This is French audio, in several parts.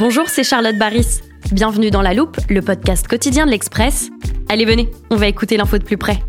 Bonjour, c'est Charlotte Baris. Bienvenue dans La Loupe, le podcast quotidien de l'Express. Allez, venez, on va écouter l'info de plus près.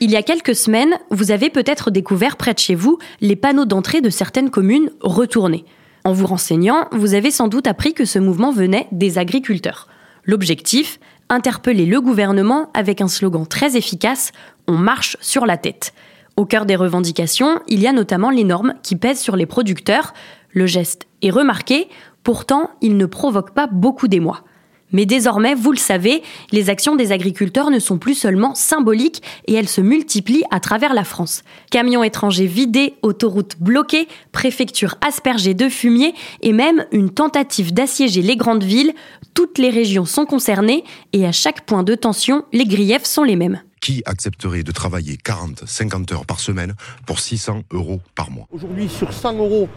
Il y a quelques semaines, vous avez peut-être découvert près de chez vous les panneaux d'entrée de certaines communes retournés. En vous renseignant, vous avez sans doute appris que ce mouvement venait des agriculteurs. L'objectif Interpeller le gouvernement avec un slogan très efficace On marche sur la tête. Au cœur des revendications, il y a notamment les normes qui pèsent sur les producteurs. Le geste est remarqué, pourtant il ne provoque pas beaucoup d'émoi. Mais désormais, vous le savez, les actions des agriculteurs ne sont plus seulement symboliques et elles se multiplient à travers la France. Camions étrangers vidés, autoroutes bloquées, préfectures aspergées de fumier et même une tentative d'assiéger les grandes villes. Toutes les régions sont concernées et à chaque point de tension, les griefs sont les mêmes. Qui accepterait de travailler 40, 50 heures par semaine pour 600 euros par mois? Aujourd'hui, sur 100 euros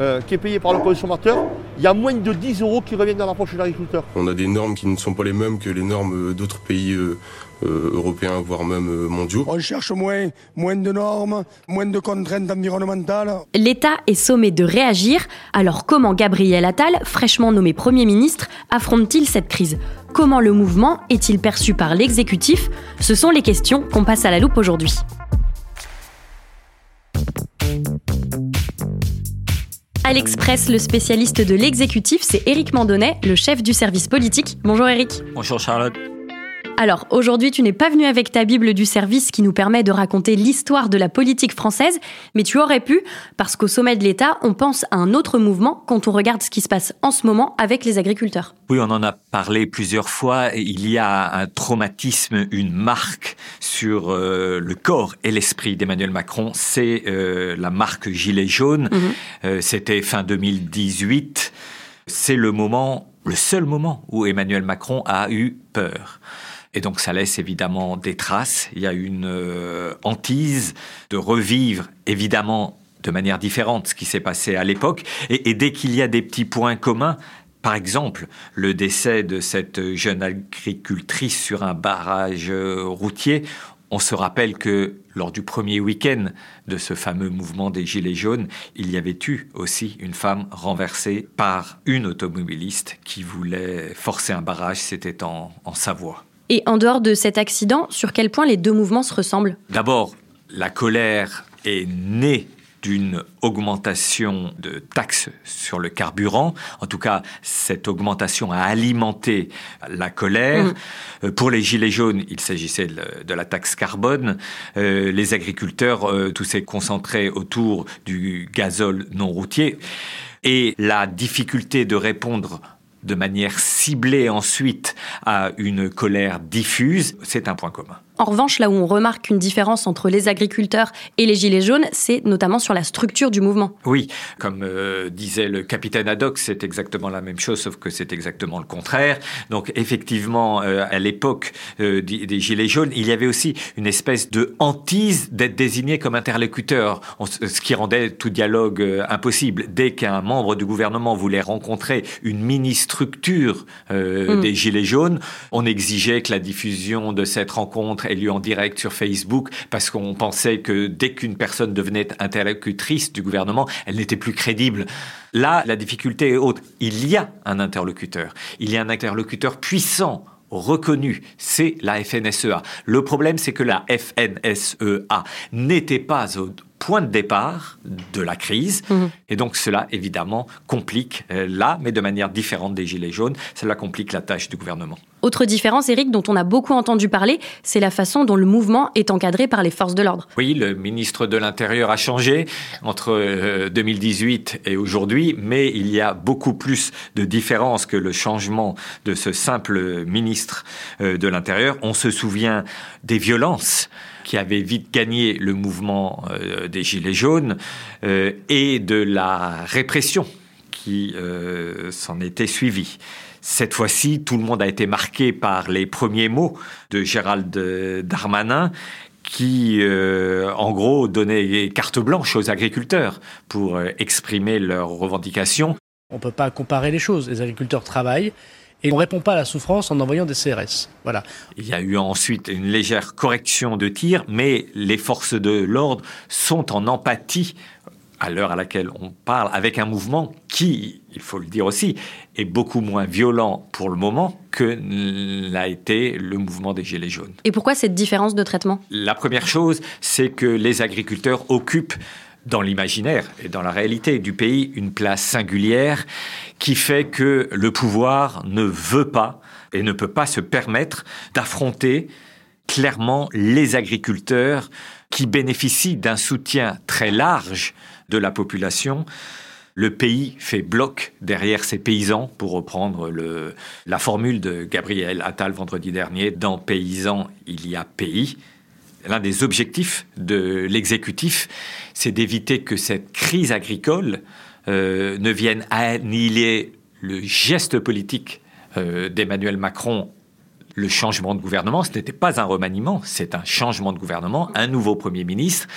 euh, qui est payé par le consommateur, il y a moins de 10 euros qui reviennent dans la poche de l'agriculteur. On a des normes qui ne sont pas les mêmes que les normes euh, d'autres pays euh, euh, européens, voire même mondiaux. On cherche moins, moins de normes, moins de contraintes environnementales. L'État est sommé de réagir, alors comment Gabriel Attal, fraîchement nommé Premier ministre, affronte-t-il cette crise? Comment le mouvement est-il perçu par l'exécutif? Ce sont les questions qu'on passe à la loupe aujourd'hui. À l'Express, le spécialiste de l'exécutif, c'est Éric Mandonnet, le chef du service politique. Bonjour Éric. Bonjour Charlotte. Alors, aujourd'hui, tu n'es pas venu avec ta Bible du service qui nous permet de raconter l'histoire de la politique française, mais tu aurais pu, parce qu'au sommet de l'État, on pense à un autre mouvement quand on regarde ce qui se passe en ce moment avec les agriculteurs. Oui, on en a parlé plusieurs fois. Il y a un traumatisme, une marque sur euh, le corps et l'esprit d'Emmanuel Macron. C'est euh, la marque Gilet jaune. Euh, C'était fin 2018. C'est le moment, le seul moment où Emmanuel Macron a eu peur. Et donc ça laisse évidemment des traces. Il y a une euh, hantise de revivre évidemment de manière différente ce qui s'est passé à l'époque. Et, dès qu'il y a des petits points communs, par exemple, le décès de cette jeune agricultrice sur un barrage euh, routier, on se rappelle que lors du premier week-end de ce fameux mouvement des Gilets jaunes, il y avait eu aussi une femme renversée par une automobiliste qui voulait forcer un barrage, c'était en Savoie. Et en dehors de cet accident, sur quel point les deux mouvements se ressemblent? D'abord, la colère est née d'une augmentation de taxes sur le carburant. En tout cas, cette augmentation a alimenté la colère. Mhm. Euh, Pour les Gilets jaunes, il s'agissait de, de la taxe carbone. Euh, les agriculteurs, euh, tout s'est concentré autour du gazole non routier. Et la difficulté de répondre de manière ciblée ensuite à une colère diffuse, c'est un point commun. En revanche, là où on remarque une différence entre les agriculteurs et les gilets jaunes, c'est notamment sur la structure du mouvement. Oui, comme euh, disait le capitaine Haddock, c'est exactement la même chose, sauf que c'est exactement le contraire. Donc effectivement, euh, à l'époque euh, des, des Gilets jaunes, il y avait aussi une espèce de hantise d'être désigné comme interlocuteur, ce qui rendait tout dialogue impossible. Dès qu'un membre du gouvernement voulait rencontrer une mini-structure euh, Mm. des Gilets jaunes, on exigeait que la diffusion de cette rencontre rencontre ait lieu en direct sur Facebook parce qu'on pensait que dès qu'une personne devenait interlocutrice du gouvernement, elle n'était plus crédible. Là, la difficulté est haute. Il y a un interlocuteur. Il y a un interlocuteur puissant reconnu, c'est la FNSEA. Le problème, c'est que la FNSEA n'était pas au point de départ de la crise. Mhm. Et donc cela, évidemment, complique, euh, là, mais de manière différente des Gilets jaunes, cela complique la tâche du gouvernement. Autre différence, Eric, dont on a beaucoup entendu parler, c'est la façon dont le mouvement est encadré par les forces de l'ordre. Oui, le ministre de l'Intérieur a changé entre euh, 2018 et aujourd'hui, mais il y a beaucoup plus de différences que le changement de ce simple ministre euh, de l'Intérieur. On se souvient des violences qui avaient vite gagné le mouvement euh, des Gilets jaunes euh, et de la répression qui euh, s'en était suivie. Cette fois-ci, tout le monde a été marqué par les premiers mots de Gérald Darmanin qui, en gros, donnait carte blanche aux agriculteurs pour exprimer leurs revendications. On ne peut pas comparer les choses. Les agriculteurs travaillent et on ne répond pas à la souffrance en envoyant des CRS. Voilà. Il y a eu ensuite une légère correction de tir, mais les forces de l'ordre sont en empathie à l'heure à laquelle on parle, avec un mouvement qui, il faut le dire aussi, est beaucoup moins violent pour le moment que l'a été le mouvement des Gilets jaunes. Et pourquoi cette différence de traitement? La première chose, c'est que les agriculteurs occupent dans l'imaginaire et dans la réalité du pays une place singulière qui fait que le pouvoir ne veut pas et ne peut pas se permettre d'affronter clairement les agriculteurs qui bénéficient d'un soutien très large de la population. Le pays fait bloc derrière ses paysans, pour reprendre le, la formule de Gabriel Attal vendredi dernier. Dans paysans, il y a pays. L'un des objectifs de l'exécutif, c'est d'éviter que cette crise agricole euh, ne vienne annihiler le geste politique euh, d'Emmanuel Macron le changement de gouvernement, ce n'était pas un remaniement, c'est un changement de gouvernement, un nouveau Premier ministre,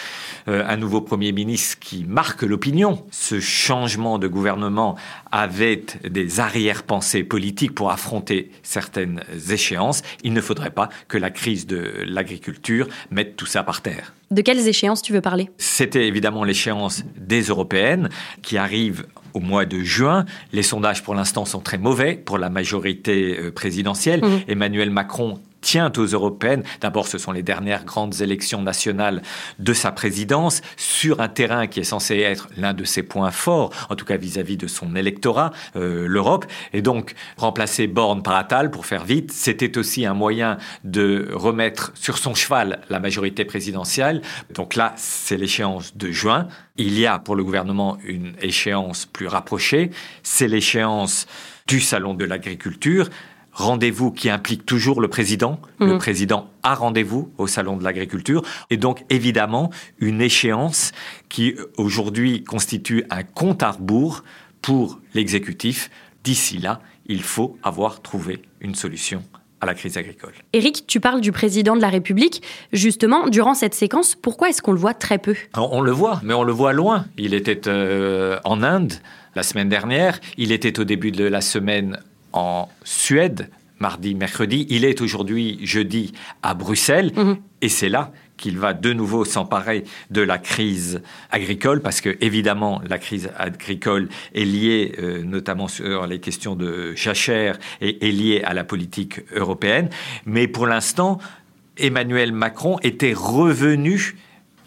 euh, un nouveau Premier ministre qui marque l'opinion. Ce changement de gouvernement avait des arrière-pensées politiques pour affronter certaines échéances. Il ne faudrait pas que la crise de l'agriculture mette tout ça par terre. De quelles échéances tu veux parler? C'était évidemment l'échéance des européennes qui arrive au mois de juin. Les sondages pour l'instant sont très mauvais pour la majorité euh, présidentielle. Mmh. Emmanuel Macron tient aux européennes. D'abord, ce sont les dernières grandes élections nationales de sa présidence sur un terrain qui est censé être l'un de ses points forts, en tout cas vis-à-vis de son électorat, euh, l'Europe. Et donc, remplacer Borne par Attal, pour faire vite, c'était aussi un moyen de remettre sur son cheval la majorité présidentielle. Donc là, c'est l'échéance de juin. Il y a pour le gouvernement une échéance plus rapprochée, c'est l'échéance du Salon de l'agriculture rendez-vous qui implique toujours le président. Le Mhm. président a rendez-vous au salon de l'agriculture et donc évidemment une échéance qui aujourd'hui constitue un compte à rebours pour l'exécutif. D'ici là, il faut avoir trouvé une solution à la crise agricole. Eric, tu parles du président de la République. Justement, durant cette séquence, pourquoi est-ce qu'on le voit très peu? On, on le voit, mais on le voit loin. Il était euh, en Inde la semaine dernière, il était au début de la semaine en Suède, mardi, mercredi, il est aujourd'hui jeudi à Bruxelles, Mhm. et c'est là qu'il va de nouveau s'emparer de la crise agricole, parce que évidemment la crise agricole est liée euh, notamment sur les questions de jachère et est liée à la politique européenne. Mais pour l'instant, Emmanuel Macron était revenu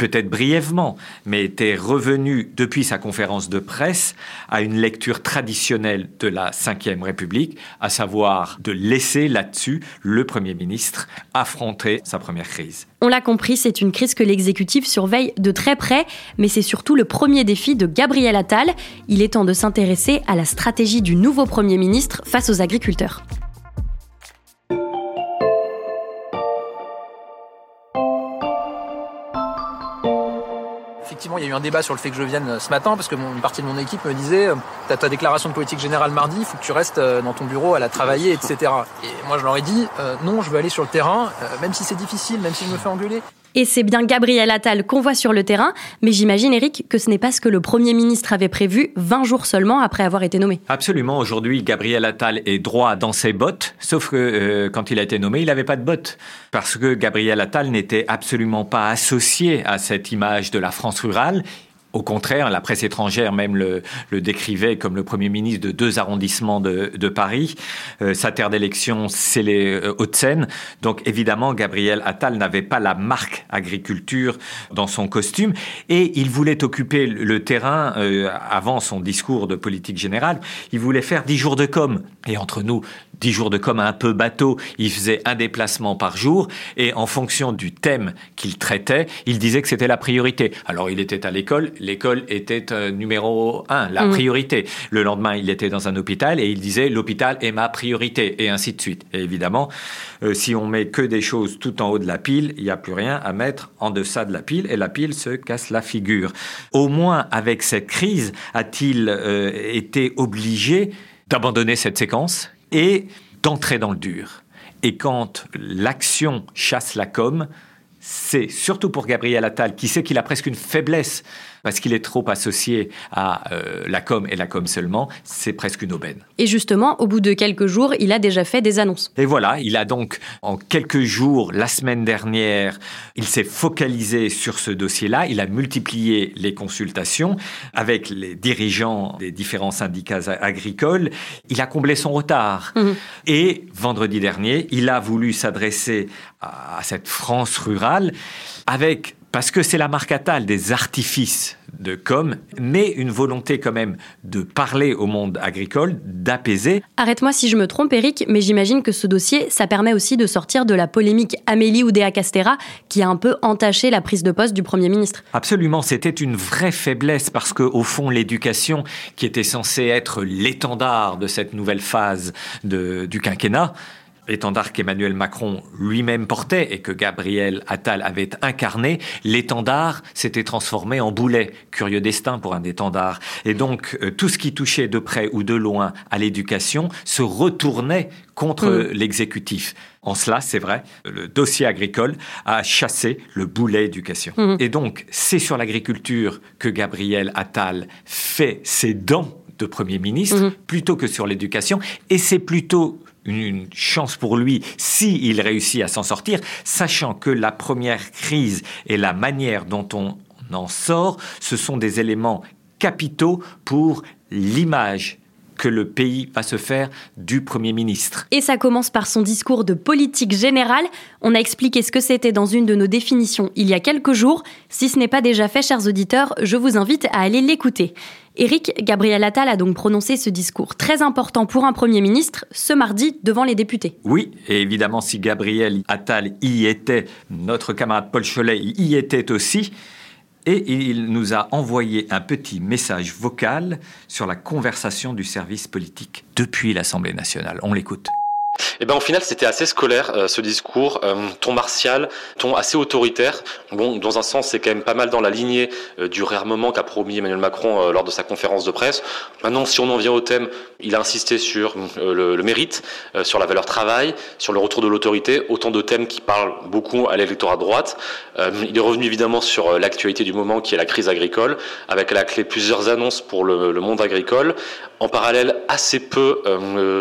peut-être brièvement, mais était revenu depuis sa conférence de presse à une lecture traditionnelle de la Ve République, à savoir de laisser là-dessus le Premier ministre affronter sa première crise. On l'a compris, c'est une crise que l'exécutif surveille de très près, mais c'est surtout le premier défi de Gabriel Attal. Il est temps de s'intéresser à la stratégie du nouveau Premier ministre face aux agriculteurs. Il y a eu un débat sur le fait que je vienne ce matin parce que une partie de mon équipe me disait T'as ta déclaration de politique générale mardi, il faut que tu restes dans ton bureau à la travailler, etc. Et moi, je leur ai dit Non, je veux aller sur le terrain, même si c'est difficile, même si je me fais engueuler. Et c'est bien Gabriel Attal qu'on voit sur le terrain, mais j'imagine, Eric, que ce n'est pas ce que le Premier ministre avait prévu 20 jours seulement après avoir été nommé. Absolument, aujourd'hui, Gabriel Attal est droit dans ses bottes, sauf que euh, quand il a été nommé, il n'avait pas de bottes, parce que Gabriel Attal n'était absolument pas associé à cette image de la France rurale. Au contraire, la presse étrangère même le, décrivait comme le Premier ministre de deux arrondissements de, Paris. Euh, sa terre d'élection, c'est les euh, Hauts-de-Seine. Donc évidemment, Gabriel Attal n'avait pas la marque agriculture dans son costume et il voulait occuper le terrain euh, avant son discours de politique générale. Il voulait faire dix jours de com. Et entre nous, dix jours de com un peu bateau, il faisait un déplacement par jour et en fonction du thème qu'il traitait, il disait que c'était la priorité. Alors il était à l'école, l'école était euh, numéro un, la priorité. Le lendemain, il était dans un hôpital et il disait l'hôpital est ma priorité et ainsi de suite. Et évidemment, euh, si on met que des choses tout en haut de la pile, il n'y a plus rien à mettre en deçà de la pile et la pile se casse la figure. Au moins, avec cette crise, a-t-il euh, été obligé d'abandonner cette séquence? Et d'entrer dans le dur. Et quand l'action chasse la com, c'est surtout pour Gabriel Attal, qui sait qu'il a presque une faiblesse parce qu'il est trop associé à euh, la com et la com seulement, c'est presque une aubaine. Et justement, au bout de quelques jours, il a déjà fait des annonces. Et voilà, il a donc en quelques jours, la semaine dernière, il s'est focalisé sur ce dossier-là, il a multiplié les consultations avec les dirigeants des différents syndicats agricoles, il a comblé son retard. Mmh. Et vendredi dernier, il a voulu s'adresser à cette France rurale avec parce que c'est la marque Attal des artifices de com, mais une volonté quand même de parler au monde agricole, d'apaiser. Arrête-moi si je me trompe, Eric, mais j'imagine que ce dossier, ça permet aussi de sortir de la polémique Amélie Oudéa-Castera, qui a un peu entaché la prise de poste du Premier ministre. Absolument, c'était une vraie faiblesse, parce que au fond, l'éducation, qui était censée être l'étendard de cette nouvelle phase du quinquennat, l'étendard qu'Emmanuel Macron lui-même portait et que Gabriel Attal avait incarné, l'étendard s'était transformé en boulet. Curieux destin pour un étendard. Et donc, euh, tout ce qui touchait de près ou de loin à l'éducation se retournait contre mm. l'exécutif. En cela, c'est vrai, le dossier agricole a chassé le boulet éducation. Mm. Et donc, c'est sur l'agriculture que Gabriel Attal fait ses dents de Premier ministre mm. plutôt que sur l'éducation. Et c'est plutôt une chance pour lui s'il réussit à s'en sortir, sachant que la première crise et la manière dont on en sort, ce sont des éléments capitaux pour l'image que le pays va se faire du Premier ministre. Et ça commence par son discours de politique générale. On a expliqué ce que c'était dans une de nos définitions il y a quelques jours. Si ce n'est pas déjà fait, chers auditeurs, je vous invite à aller l'écouter. Éric Gabriel Attal a donc prononcé ce discours très important pour un Premier ministre ce mardi devant les députés. Oui, et évidemment si Gabriel Attal y était, notre camarade Paul Cholet y était aussi. Et il nous a envoyé un petit message vocal sur la conversation du service politique depuis l'Assemblée nationale. On l'écoute. Et eh ben au final c'était assez scolaire euh, ce discours, euh, ton martial, ton assez autoritaire. Bon, dans un sens c'est quand même pas mal dans la lignée euh, du réarmement qu'a promis Emmanuel Macron lors de sa conférence de presse. Maintenant, si on en vient au thème, il a insisté sur le, le, mérite, sur la valeur travail, sur le retour de l'autorité, autant de thèmes qui parlent beaucoup à l'électorat de droite. il est revenu évidemment sur l'actualité du moment qui est la crise agricole, avec à la clé plusieurs annonces pour le, le monde agricole. En parallèle, assez peu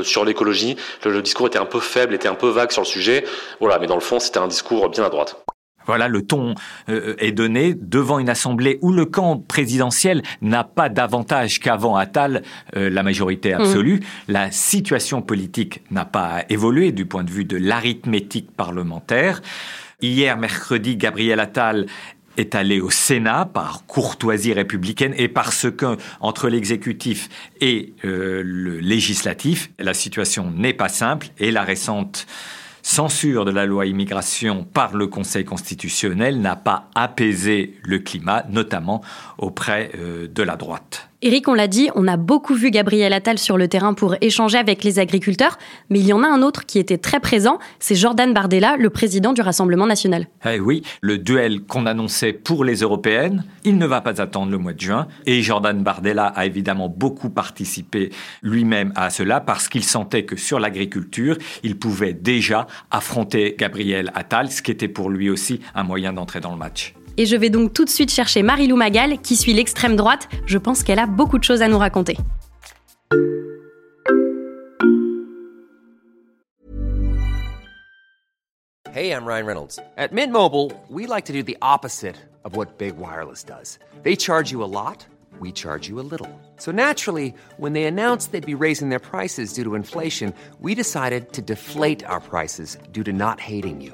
sur l'écologie. Le, le discours était un peu faible, était un peu vague sur le sujet. Voilà, mais dans le fond, c'était un discours bien à droite. Voilà, le ton euh, est donné devant une assemblée où le camp présidentiel n'a pas davantage qu'avant Attal euh, la majorité absolue. Mmh. La situation politique n'a pas évolué du point de vue de l'arithmétique parlementaire. Hier, mercredi, Gabriel Attal est allé au Sénat par courtoisie républicaine et parce que entre l'exécutif et euh, le législatif, la situation n'est pas simple et la récente censure de la loi immigration par le Conseil constitutionnel n'a pas apaisé le climat, notamment auprès euh, de la droite. Eric, on l'a dit, on a beaucoup vu Gabriel Attal sur le terrain pour échanger avec les agriculteurs, mais il y en a un autre qui était très présent, c'est Jordan Bardella, le président du Rassemblement national. Eh oui, le duel qu'on annonçait pour les européennes, il ne va pas attendre le mois de juin, et Jordan Bardella a évidemment beaucoup participé lui-même à cela parce qu'il sentait que sur l'agriculture, il pouvait déjà affronter Gabriel Attal, ce qui était pour lui aussi un moyen d'entrer dans le match. Et je vais donc tout de suite chercher Marilou Magal, qui suit l'extrême droite. Je pense qu'elle a beaucoup de choses à nous raconter. Hey, I'm Ryan Reynolds. At Mint Mobile, we like to do the opposite of what Big Wireless does. They charge you a lot, we charge you a little. So naturally, when they announced they'd be raising their prices due to inflation, we decided to deflate our prices due to not hating you.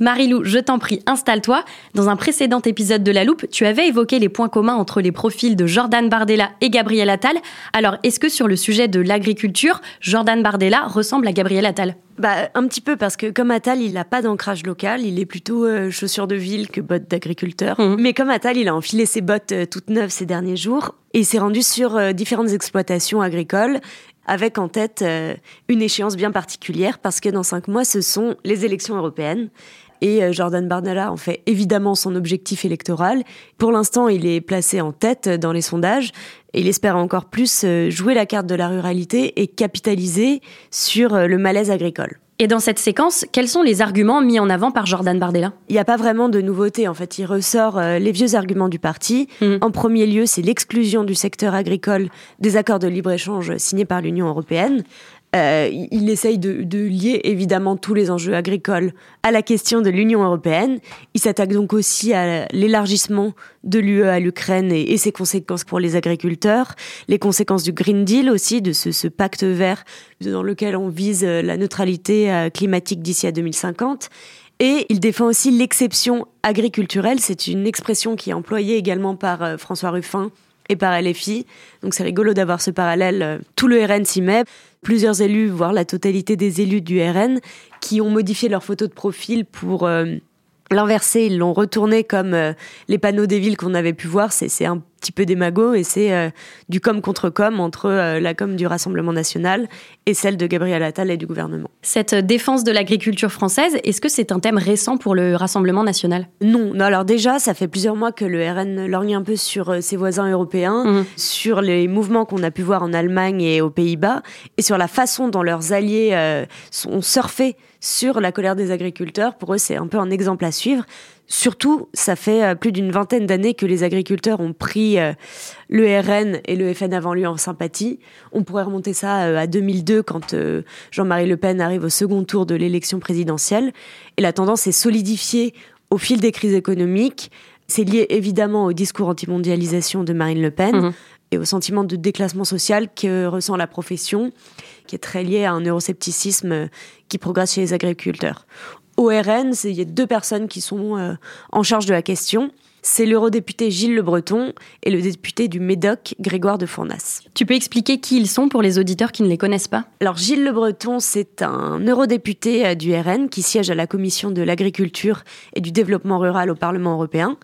Marilou, je t'en prie, installe-toi. Dans un précédent épisode de La Loupe, tu avais évoqué les points communs entre les profils de Jordan Bardella et Gabriel Attal. Alors, est-ce que sur le sujet de l'agriculture, Jordan Bardella ressemble à Gabriel Attal? Bah, un petit peu, parce que comme Attal, il n'a pas d'ancrage local, il est plutôt euh, chaussures de ville que bottes d'agriculteur. Mmh. Mais comme Attal, il a enfilé ses bottes euh, toutes neuves ces derniers jours, et il s'est rendu sur euh, différentes exploitations agricoles, avec en tête euh, une échéance bien particulière, parce que dans cinq mois, ce sont les élections européennes. Et euh, Jordan Bardella en fait évidemment son objectif électoral. Pour l'instant, il est placé en tête dans les sondages et il espère encore plus euh, jouer la carte de la ruralité et capitaliser sur euh, le malaise agricole. Et dans cette séquence, quels sont les arguments mis en avant par Jordan Bardella? Il n'y a pas vraiment de nouveauté. En fait, il ressort euh, les vieux arguments du parti. Mm. En premier lieu, c'est l'exclusion du secteur agricole des accords de libre-échange signés par l'Union européenne. Euh, il- essaye de, lier évidemment tous les enjeux agricoles à la question de l'Union européenne. Il s'attaque donc aussi à l'élargissement de l'UE à l'Ukraine et, ses conséquences pour les agriculteurs, les conséquences du Green Deal aussi, de ce, ce pacte vert dans lequel on vise euh, la neutralité euh, climatique d'ici à 2050. Et il défend aussi l'exception agriculturelle. C'est une expression qui est employée également par François Ruffin et par LFI. Donc c'est rigolo d'avoir ce parallèle. Tout le RN s'y met. Plusieurs élus, voire la totalité des élus du RN, qui ont modifié leur photo de profil pour euh, l'inverser. Ils l'ont retourné comme euh, les panneaux des villes qu'on avait pu voir. C'est un petit peu démago et c'est euh, du com contre com entre euh, la com du Rassemblement national et celle de Gabriel Attal et du gouvernement. Cette défense de l'agriculture française, est-ce que c'est un thème récent pour le Rassemblement national? Non, non, alors déjà, ça fait plusieurs mois que le RN lorgne un peu sur euh, ses voisins européens, sur les mouvements qu'on a pu voir en Allemagne et aux Pays-Bas, et sur la façon dont leurs alliés euh, sont surfés sur la colère des agriculteurs. Pour eux, c'est un peu un exemple à suivre. Surtout, ça fait euh, plus d'une vingtaine d'années que les agriculteurs ont pris euh, le RN et le FN avant lui en sympathie. On pourrait remonter ça euh, à 2002 quand Jean-Marie Le Pen arrive au second tour de l'élection présidentielle. Et la tendance est solidifiée au fil des crises économiques. C'est lié évidemment au discours anti-mondialisation de Marine Le Pen Mhm. et au sentiment de déclassement social que ressent la profession, qui est très lié à un euroscepticisme qui progresse chez les agriculteurs. Au RN, c'est- il y a deux personnes qui sont euh, en charge de la question. C'est l'eurodéputé Gilles Le Breton et le député du Médoc, Grégoire de Fournas. Tu peux expliquer qui ils sont pour les auditeurs qui ne les connaissent pas? Alors Gilles Le Breton, c'est un eurodéputé euh, du RN qui siège à la commission de l'agriculture et du développement rural au Parlement européen.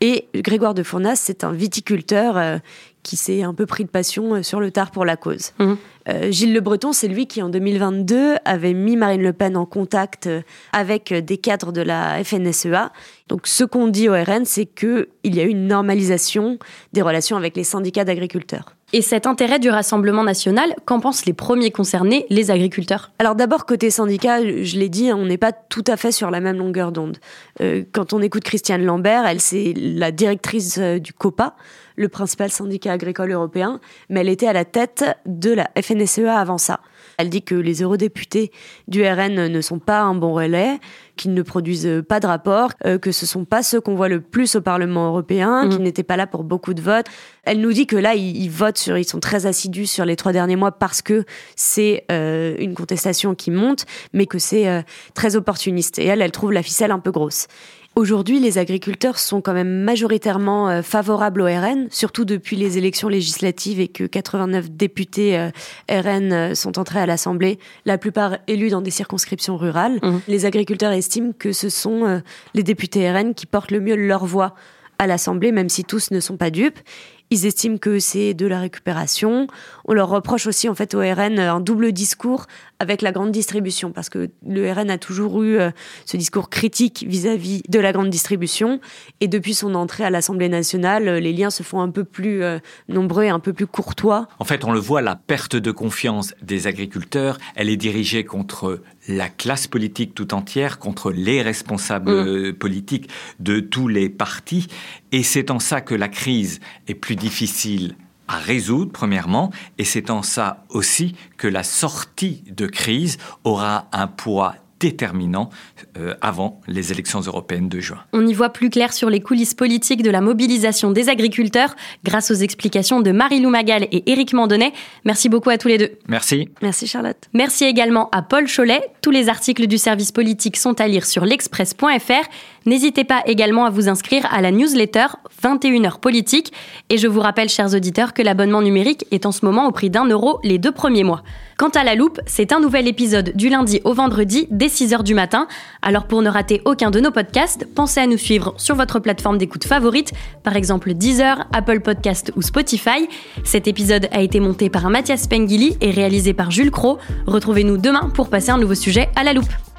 Et Grégoire de Fournas, c'est un viticulteur euh, qui s'est un peu pris de passion euh, sur le tard pour la cause. Mhm. Euh, Gilles Le Breton, c'est lui qui en 2022 avait mis Marine Le Pen en contact avec des cadres de la FNSEA. Donc ce qu'on dit au RN, c'est qu'il y a eu une normalisation des relations avec les syndicats d'agriculteurs. Et cet intérêt du Rassemblement national, qu'en pensent les premiers concernés, les agriculteurs? Alors d'abord, côté syndicat, je l'ai dit, on n'est pas tout à fait sur la même longueur d'onde. Euh, quand on écoute Christiane Lambert, elle c'est la directrice euh, du COPA, le principal syndicat agricole européen, mais elle était à la tête de la FNSEA avant ça. Elle dit que les eurodéputés du RN ne sont pas un bon relais, qu'ils ne produisent pas de rapport, euh, que ce sont pas ceux qu'on voit le plus au Parlement européen, qu'ils n'étaient pas là pour beaucoup de votes. Elle nous dit que là, ils, ils votent sur, ils sont très assidus sur les trois derniers mois parce que c'est euh, une contestation qui monte, mais que c'est euh, très opportuniste. Et elle, elle trouve la ficelle un peu grosse. Aujourd'hui, les agriculteurs sont quand même majoritairement euh, favorables au RN, surtout depuis les élections législatives et que 89 députés euh, RN euh, sont entrés à l'Assemblée, la plupart élus dans des circonscriptions rurales. Mmh. Les agriculteurs estiment que ce sont les députés RN qui portent le mieux leur voix à l'Assemblée, même si tous ne sont pas dupes. Ils estiment que c'est de la récupération. On leur reproche aussi en fait au RN un double discours avec la grande distribution parce que le RN a toujours eu euh, ce discours critique vis-à-vis de la grande distribution et depuis son entrée à l'Assemblée nationale, les liens se font un peu plus euh, nombreux et un peu plus courtois. En fait, on le voit, la perte de confiance des agriculteurs, elle est dirigée contre la classe politique tout entière, contre les responsables mmh. politiques de tous les partis et c'est en ça que la crise est plus difficile à résoudre, premièrement, et c'est en ça aussi que la sortie de crise aura un poids déterminant euh, avant les élections européennes de juin. On y voit plus clair sur les coulisses politiques de la mobilisation des agriculteurs grâce aux explications de Marie-Lou Magal et Éric Mandonnet. Merci beaucoup à tous les deux. Merci. Merci Charlotte. Merci également à Paul Cholet. Tous les articles du service politique sont à lire sur l'express.fr. N'hésitez pas également à vous inscrire à la newsletter 21h politique. Et je vous rappelle, chers auditeurs, que l'abonnement numérique est en ce moment au prix d'un euro les deux premiers mois. Quant à la loupe, c'est un nouvel épisode du lundi au vendredi dès 6h du matin. Alors pour ne rater aucun de nos podcasts, pensez à nous suivre sur votre plateforme d'écoute favorite, par exemple Deezer, Apple Podcast ou Spotify. Cet épisode a été monté par Mathias Pengili et réalisé par Jules Cro. Retrouvez-nous demain pour passer un nouveau sujet à la loupe.